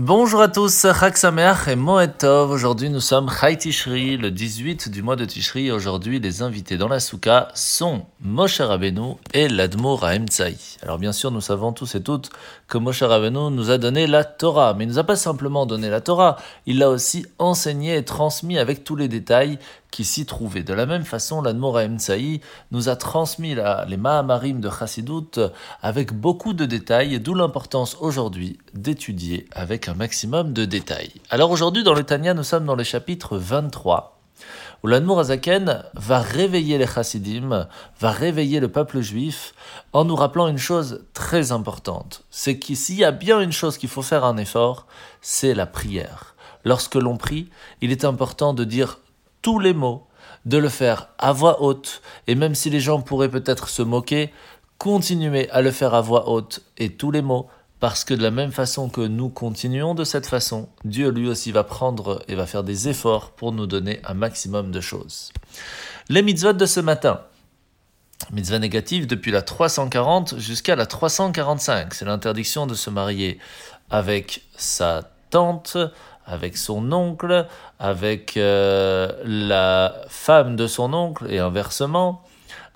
Bonjour à tous, Chag et Moed Tov. Aujourd'hui, nous sommes Chai Tishri, le 18 du mois de Tishri. Aujourd'hui, les invités dans la souka sont Moshe Rabbeinu et l'Admour Haemtsai. Alors, bien sûr, nous savons tous et toutes que Moshe Rabbeinu nous a donné la Torah. Mais il nous a pas simplement donné la Torah, il l'a aussi enseigné et transmis avec tous les détails qui s'y trouvaient. De la même façon, l'Admour Haemtsai nous a transmis les Mahamarim de Chassidut avec beaucoup de détails, d'où l'importance aujourd'hui d'étudier avec un maximum de détails. Alors aujourd'hui, dans le Tanya, nous sommes dans le chapitre 23, où l'Anmour Azaken va réveiller les chassidim, va réveiller le peuple juif, en nous rappelant une chose très importante. C'est qu'ici, il y a bien une chose qu'il faut faire un effort, c'est la prière. Lorsque l'on prie, il est important de dire les mots, de le faire à voix haute, et même si les gens pourraient peut-être se moquer, continuez à le faire à voix haute, et tous les mots, parce que de la même façon que nous continuons de cette façon, Dieu lui aussi va prendre et va faire des efforts pour nous donner un maximum de choses. Les mitzvot de ce matin. Mitzvah négative depuis la 340 jusqu'à la 345. C'est l'interdiction de se marier avec sa tante, avec son oncle, avec euh, la femme de son oncle et inversement,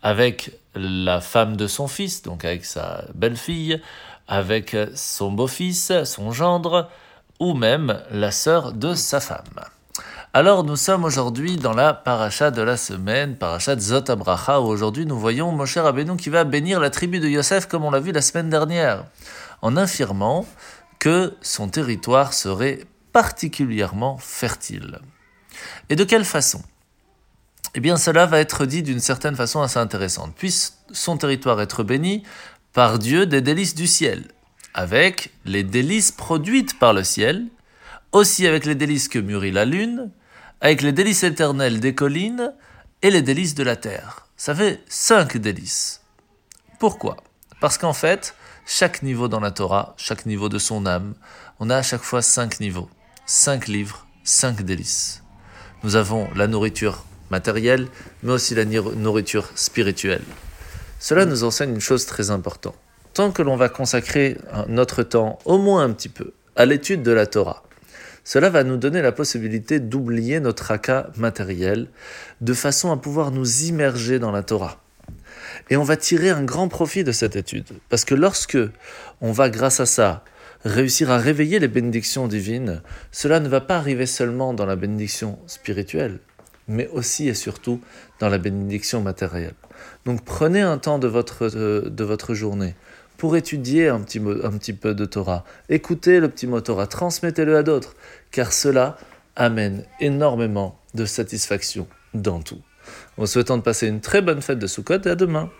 avec la femme de son fils, donc avec sa belle-fille, avec son beau-fils, son gendre, ou même la sœur de sa femme. Alors nous sommes aujourd'hui dans la paracha de la semaine, paracha de Zot Abracha, où aujourd'hui nous voyons Moshe Rabbeinu qui va bénir la tribu de Yosef comme on l'a vu la semaine dernière, en affirmant que son territoire serait particulièrement fertile. Et de quelle façon? Eh bien cela va être dit d'une certaine façon assez intéressante. Puisse son territoire être béni par Dieu des délices du ciel, avec les délices produites par le ciel, aussi avec les délices que mûrit la lune, avec les délices éternelles des collines et les délices de la terre. Ça fait cinq délices. Pourquoi? Parce qu'en fait, chaque niveau dans la Torah, chaque niveau de son âme, on a à chaque fois cinq niveaux, cinq livres, cinq délices. Nous avons la nourriture matérielle, mais aussi la nourriture spirituelle. Cela nous enseigne une chose très importante. Tant que l'on va consacrer notre temps, au moins un petit peu, à l'étude de la Torah, cela va nous donner la possibilité d'oublier notre acas matériel, de façon à pouvoir nous immerger dans la Torah. Et on va tirer un grand profit de cette étude, parce que lorsque on va, grâce à ça, réussir à réveiller les bénédictions divines, cela ne va pas arriver seulement dans la bénédiction spirituelle, mais aussi et surtout dans la bénédiction matérielle. Donc prenez un temps de votre, euh, de, votre journée pour étudier un petit, un petit peu de Torah. Écoutez le petit mot Torah, transmettez-le à d'autres, car cela amène énormément de satisfaction dans tout. En souhaitant de passer une très bonne fête de Sukkot et à demain.